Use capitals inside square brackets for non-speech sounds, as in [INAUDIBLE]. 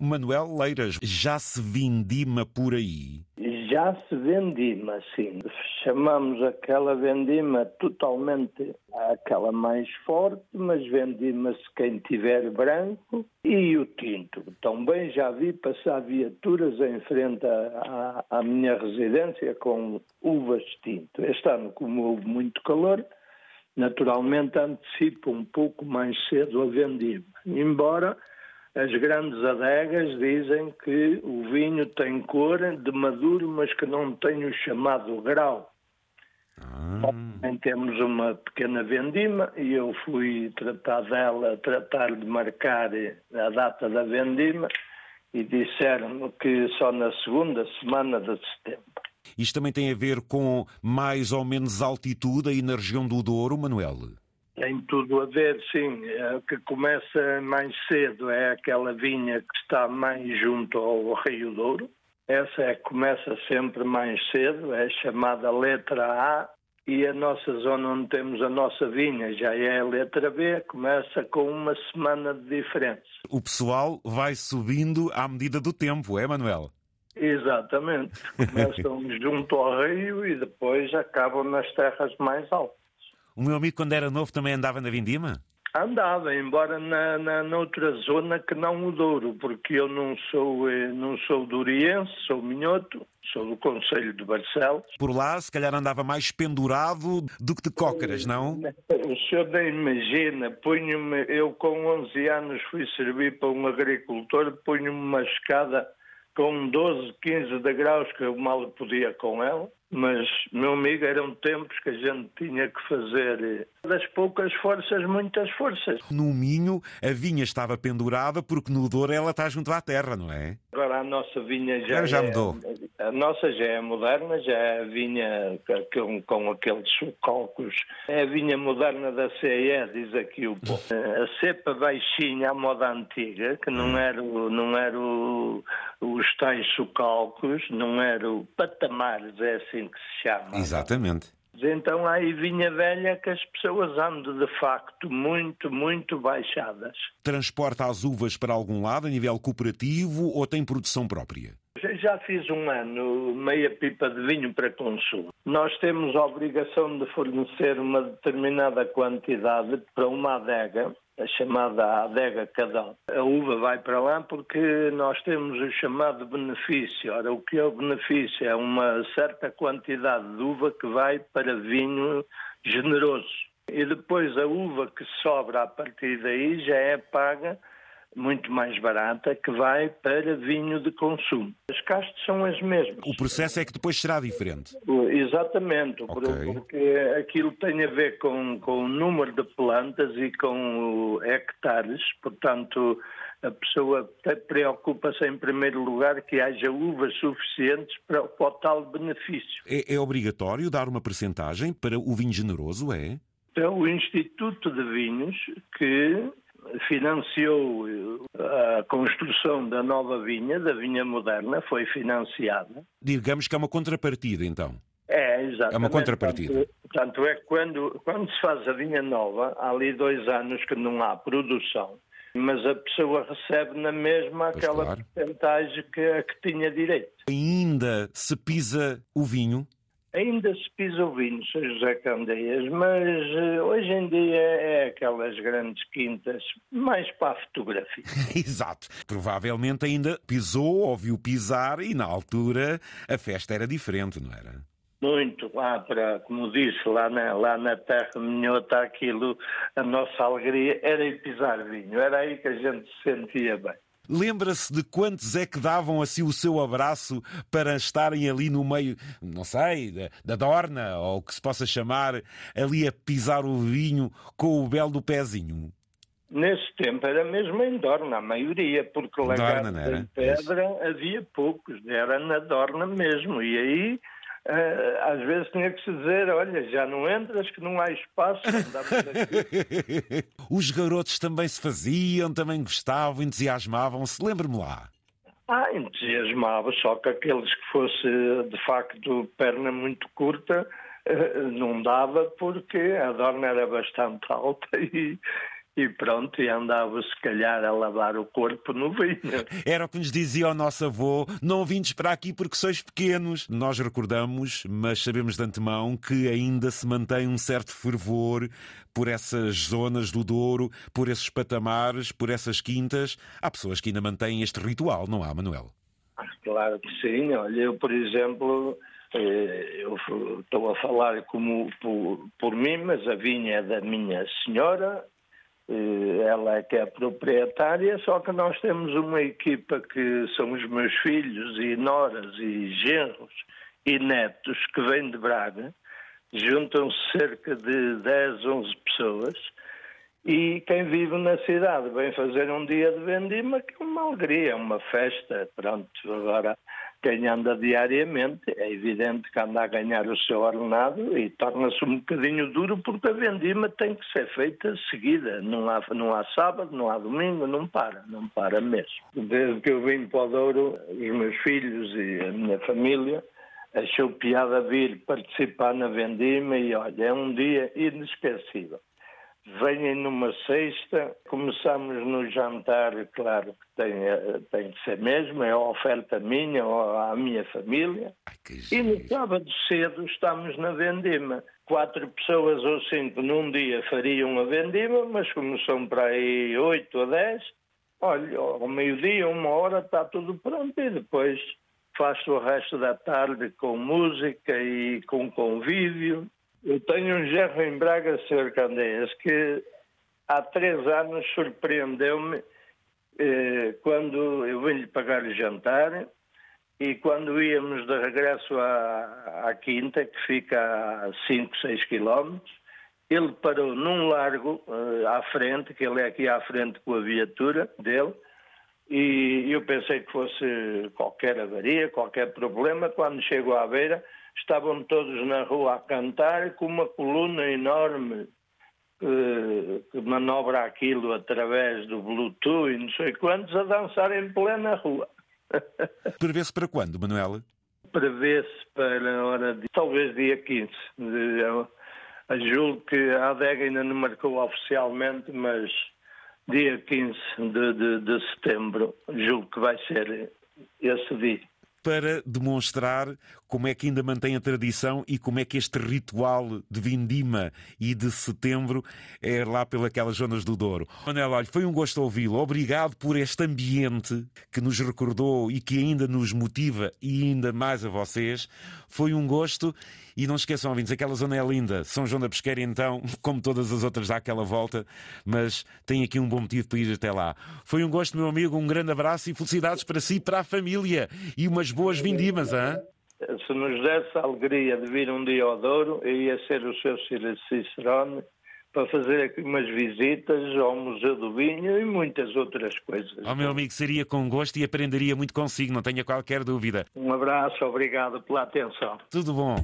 Manuel Leiras, já se vindima por aí? Já se vendima, sim. Chamamos aquela vendima totalmente aquela mais forte, mas vendima-se quem tiver branco e o tinto. Também já vi passar viaturas em frente à, minha residência com uvas tinto. Este ano, como houve muito calor, naturalmente antecipa um pouco mais cedo a vendima. Embora as grandes adegas dizem que o vinho tem cor de maduro, mas que não tem o chamado grau. Ah. Também temos uma pequena vendima e eu fui tratar dela, tratar de marcar a data da vendima e disseram-me que só na segunda semana de setembro. Isto também tem a ver com mais ou menos altitude aí na região do Douro, Manuel? Tem tudo a ver, sim. É, o que começa mais cedo é aquela vinha que está mais junto ao Rio Douro. Essa é que começa sempre mais cedo, é chamada letra A, e a nossa zona onde temos a nossa vinha já é a letra B, começa com uma semana de diferença. O pessoal vai subindo à medida do tempo, é, Manuel? Exatamente. Começam [LAUGHS] junto ao rio e depois acabam nas terras mais altas. O meu amigo, quando era novo, também andava na Vindima? Andava, embora na, na, noutra zona que não o Douro, porque eu não sou, eh, não sou douriense, sou minhoto, sou do Conselho de Barcelos. Por lá, se calhar andava mais pendurado do que de cócaras, não? O senhor nem imagina, punho-me, eu com 11 anos fui servir para um agricultor, punho-me uma escada com 12, 15 degraus que eu mal podia com ela, mas, meu amigo, eram tempos que a gente tinha que fazer das poucas forças, muitas forças. No Minho, a vinha estava pendurada porque no Douro ela está junto à terra, não é? Agora a nossa vinha já, já é, mudou. A nossa já é moderna, já é a vinha com, com aqueles cálculos. É a vinha moderna da CE, diz aqui o povo. [LAUGHS] A cepa baixinha, a moda antiga, que não hum. era, o, não era o, os tais socalcos, não era o patamares, é assim que se chama. Exatamente. Então aí vinha velha que as pessoas andam de facto muito, muito baixadas. Transporta as uvas para algum lado a nível cooperativo ou tem produção própria? Já fiz um ano meia pipa de vinho para consumo. Nós temos a obrigação de fornecer uma determinada quantidade para uma adega a chamada adega Cadão. A uva vai para lá porque nós temos o chamado benefício. Ora, o que é o benefício? É uma certa quantidade de uva que vai para vinho generoso. E depois a uva que sobra a partir daí já é paga muito mais barata que vai para vinho de consumo. As castas são as mesmas. O processo é que depois será diferente. Exatamente, okay. porque aquilo tem a ver com, com o número de plantas e com hectares, portanto a pessoa preocupa-se em primeiro lugar que haja uvas suficientes para, para o tal benefício. É, é obrigatório dar uma percentagem para o vinho generoso, é? Então, o Instituto de Vinhos que financiou eh, a construção da nova vinha, da vinha moderna, foi financiada. Digamos que é uma contrapartida, então. É, exatamente. É uma contrapartida. Portanto, é quando, quando se faz a vinha nova, há ali dois anos que não há produção, mas a pessoa recebe na mesma aquela claro. porcentagem que, que tinha direito. Ainda se pisa o vinho Ainda se pisa o vinho, Sr. José Candeias, mas uh, hoje em dia é aquelas grandes quintas mais para a fotografia. [LAUGHS] Exato. Provavelmente ainda pisou, ouviu pisar e na altura a festa era diferente, não era? Muito, lá para, como disse, lá na, lá na terra minhota, aquilo, a nossa alegria era ir pisar vinho, era aí que a gente se sentia bem. Lembra-se de quantos é que davam assim o seu abraço para estarem ali no meio, não sei, da, da dorna, ou o que se possa chamar, ali a pisar o vinho com o belo do pezinho? Nesse tempo era mesmo em Dorna, a maioria, porque lá em pedra havia poucos, era na Dorna mesmo. E aí às vezes tinha que se dizer, olha, já não entras que não há espaço. [LAUGHS] Os garotos também se faziam, também gostavam, entusiasmavam-se. Lembre-me lá. Ah, entusiasmava, só que aqueles que fosse de facto perna muito curta eh, não dava porque a dorna era bastante alta [LAUGHS] e, e pronto, e andava se calhar a lavar o corpo no vinho. [LAUGHS] Era o que nos dizia o nosso avô: não vindes para aqui porque sois pequenos. Nós recordamos, mas sabemos de antemão que ainda se mantém um certo fervor por essas zonas do Douro, por esses patamares, por essas quintas. Há pessoas que ainda mantêm este ritual, não há, Manuel? Claro que sim. Olha, eu, por exemplo, eh, eu estou a falar como por, por mim, mas a vinha é da minha senhora, ela é que é proprietária, só que nós temos uma equipa que são os meus filhos e noras e genros e netos que vêm de Braga, juntam-se cerca de 10, 11 pessoas e quem vive na cidade vem fazer um dia de vendima que é uma alegria, uma festa, pronto, agora quem anda diariamente, é evidente que anda a ganhar o seu ordenado e torna-se um bocadinho duro porque a vendima tem que ser feita seguida. Não há, não há sábado, não há domingo, não para, não para mesmo. Desde que eu vim para o Douro, os meus filhos e a minha família achou piada vir participar na vendima e olha, é um dia inesquecível venham numa sexta, começamos no jantar, claro que tem, eh, tem que ser mesmo, é a oferta minha ou à minha família. Ai, e no sábado cedo estamos na vendima. Quatro pessoas ou cinco num dia fariam a vendima, mas como são para aí oito ou dez, olha, ao meio-dia, uma hora, está tudo pronto e depois faço o resto da tarde com música e com convívio. Eu tenho um gerro em Braga, Sr. Candeias, que há três anos surpreendeu-me eh, quando eu vim-lhe pagar o jantar e quando íamos de regresso à, à Quinta, que fica a 5, 6 quilómetros, ele parou num largo eh, à frente, que ele é aqui à frente com a viatura dele, e eu pensei que fosse qualquer avaria, qualquer problema. Quando chego à beira, estavam todos na rua a cantar com uma coluna enorme que, que manobra aquilo através do Bluetooth e não sei quantos a dançar em plena rua. [LAUGHS] Prevê-se para quando, Manuela? Prevê-se para a hora de talvez dia 15. Eu, eu julgo que a adega ainda não marcou oficialmente, mas dia 15 de, de, de setembro julgo que vai ser esse dia. Para demonstrar como é que ainda mantém a tradição e como é que este ritual de vindima e de setembro é lá pelas zonas do Douro. Manel, olha, foi um gosto ouvi-lo. Obrigado por este ambiente que nos recordou e que ainda nos motiva e ainda mais a vocês. Foi um gosto e não esqueçam, ouvintes, aquela zona é linda. São João da Pesqueira, então, [LAUGHS] como todas as outras, dá aquela volta, mas tem aqui um bom motivo para ir até lá. Foi um gosto, meu amigo, um grande abraço e felicidades para si e para a família. E umas boas vindimas, hein? Se nos desse a alegria de vir um dia ao Douro, eu ia ser o seu Cicerone para fazer aqui umas visitas ao Museu do Vinho e muitas outras coisas. Ao oh, meu amigo, seria com gosto e aprenderia muito consigo, não tenha qualquer dúvida. Um abraço, obrigado pela atenção. Tudo bom.